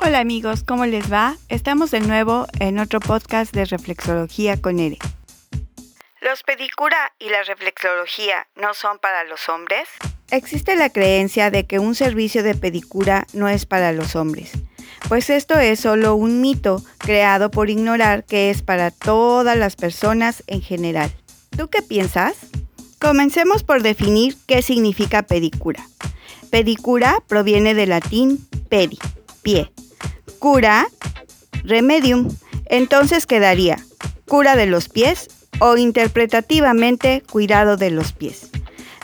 Hola amigos, ¿cómo les va? Estamos de nuevo en otro podcast de reflexología con Ere. ¿Los pedicura y la reflexología no son para los hombres? Existe la creencia de que un servicio de pedicura no es para los hombres, pues esto es solo un mito creado por ignorar que es para todas las personas en general. ¿Tú qué piensas? Comencemos por definir qué significa pedicura. Pedicura proviene del latín pedi, pie, cura, remedium. Entonces quedaría cura de los pies o interpretativamente cuidado de los pies.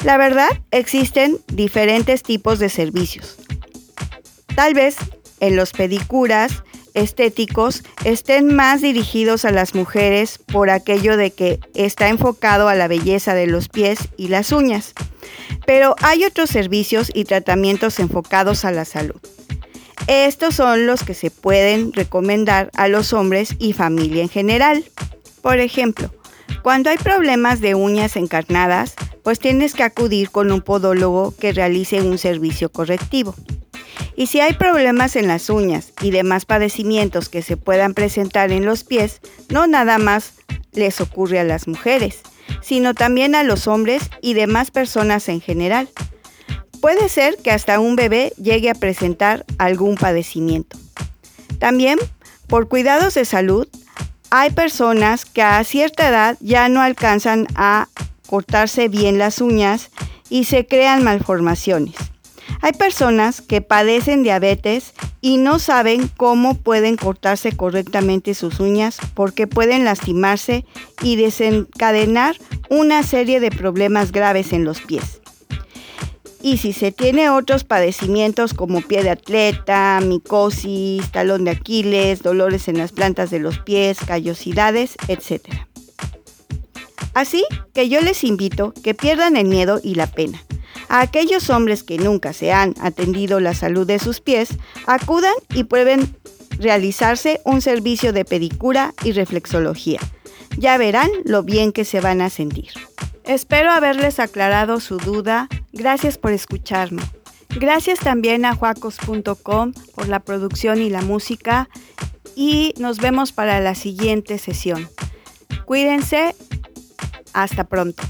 La verdad, existen diferentes tipos de servicios. Tal vez en los pedicuras estéticos estén más dirigidos a las mujeres por aquello de que está enfocado a la belleza de los pies y las uñas. Pero hay otros servicios y tratamientos enfocados a la salud. Estos son los que se pueden recomendar a los hombres y familia en general. Por ejemplo, cuando hay problemas de uñas encarnadas, pues tienes que acudir con un podólogo que realice un servicio correctivo. Y si hay problemas en las uñas y demás padecimientos que se puedan presentar en los pies, no nada más les ocurre a las mujeres, sino también a los hombres y demás personas en general. Puede ser que hasta un bebé llegue a presentar algún padecimiento. También, por cuidados de salud, hay personas que a cierta edad ya no alcanzan a cortarse bien las uñas y se crean malformaciones. Hay personas que padecen diabetes y no saben cómo pueden cortarse correctamente sus uñas porque pueden lastimarse y desencadenar una serie de problemas graves en los pies. Y si se tiene otros padecimientos como pie de atleta, micosis, talón de Aquiles, dolores en las plantas de los pies, callosidades, etc. Así que yo les invito que pierdan el miedo y la pena. A aquellos hombres que nunca se han atendido la salud de sus pies, acudan y prueben realizarse un servicio de pedicura y reflexología. Ya verán lo bien que se van a sentir. Espero haberles aclarado su duda. Gracias por escucharme. Gracias también a juacos.com por la producción y la música y nos vemos para la siguiente sesión. Cuídense. Hasta pronto.